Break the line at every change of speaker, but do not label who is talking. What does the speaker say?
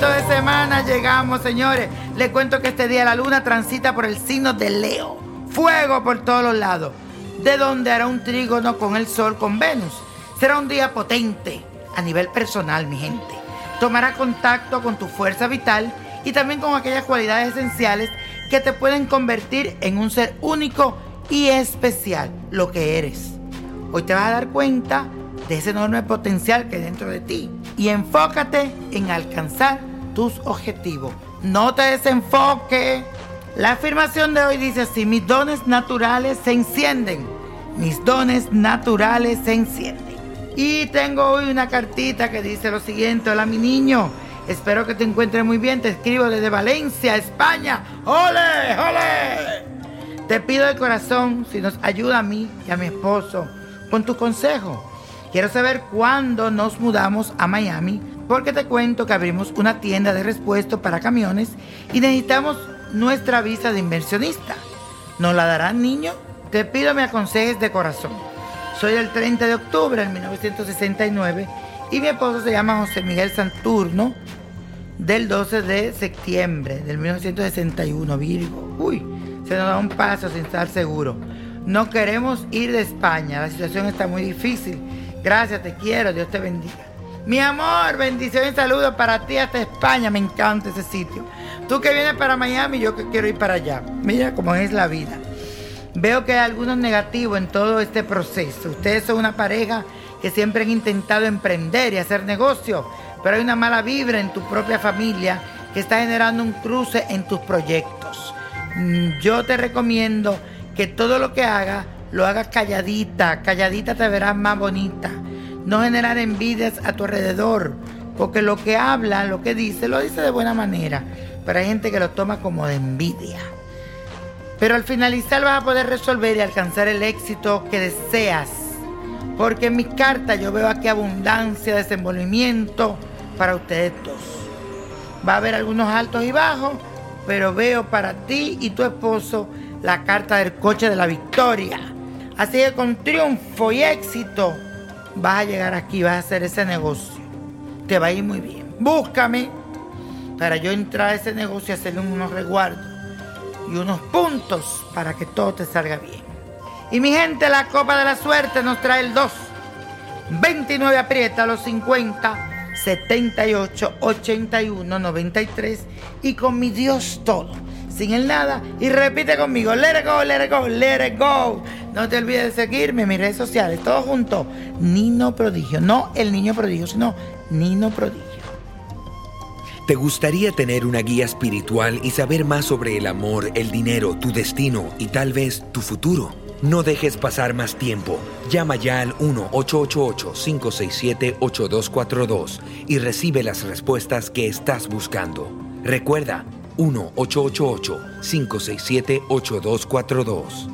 De semana llegamos, señores. Les cuento que este día la luna transita por el signo de Leo. Fuego por todos los lados. De donde hará un trígono con el sol con Venus. Será un día potente a nivel personal, mi gente. Tomará contacto con tu fuerza vital y también con aquellas cualidades esenciales que te pueden convertir en un ser único y especial, lo que eres. Hoy te vas a dar cuenta de ese enorme potencial que hay dentro de ti y enfócate en alcanzar tus objetivos. No te desenfoques. La afirmación de hoy dice así, mis dones naturales se encienden. Mis dones naturales se encienden. Y tengo hoy una cartita que dice lo siguiente, hola mi niño, espero que te encuentres muy bien, te escribo desde Valencia, España. ¡Ole, ole! Te pido de corazón si nos ayuda a mí y a mi esposo con tu consejo. Quiero saber cuándo nos mudamos a Miami porque te cuento que abrimos una tienda de repuesto para camiones y necesitamos nuestra visa de inversionista. ¿Nos la darán, niño? Te pido me aconsejes de corazón. Soy el 30 de octubre de 1969 y mi esposo se llama José Miguel Santurno del 12 de septiembre del 1961, Virgo. Uy, se nos da un paso sin estar seguro. No queremos ir de España, la situación está muy difícil. Gracias, te quiero, Dios te bendiga. Mi amor, bendición y saludos para ti hasta España. Me encanta ese sitio. Tú que vienes para Miami, yo que quiero ir para allá. Mira cómo es la vida. Veo que hay algunos negativos en todo este proceso. Ustedes son una pareja que siempre han intentado emprender y hacer negocio, pero hay una mala vibra en tu propia familia que está generando un cruce en tus proyectos. Mm, yo te recomiendo que todo lo que hagas lo hagas calladita, calladita te verás más bonita no generar envidias a tu alrededor, porque lo que habla, lo que dice, lo dice de buena manera, pero hay gente que lo toma como de envidia. Pero al finalizar vas a poder resolver y alcanzar el éxito que deseas, porque en mis cartas yo veo aquí abundancia, desenvolvimiento para ustedes dos. Va a haber algunos altos y bajos, pero veo para ti y tu esposo la carta del coche de la victoria. Así que con triunfo y éxito vas a llegar aquí, vas a hacer ese negocio. Te va a ir muy bien. Búscame para yo entrar a ese negocio y hacerle unos resguardos y unos puntos para que todo te salga bien. Y mi gente, la copa de la suerte nos trae el 2. 29 aprieta los 50, 78, 81, 93 y con mi Dios todo sin el nada y repite conmigo, let it go, let it go, let it go. No te olvides de seguirme en mis redes sociales, todo junto, Nino Prodigio, no el niño prodigio, sino Nino Prodigio.
¿Te gustaría tener una guía espiritual y saber más sobre el amor, el dinero, tu destino y tal vez tu futuro? No dejes pasar más tiempo. Llama ya al 1-888-567-8242 y recibe las respuestas que estás buscando. Recuerda, 1-888-567-8242.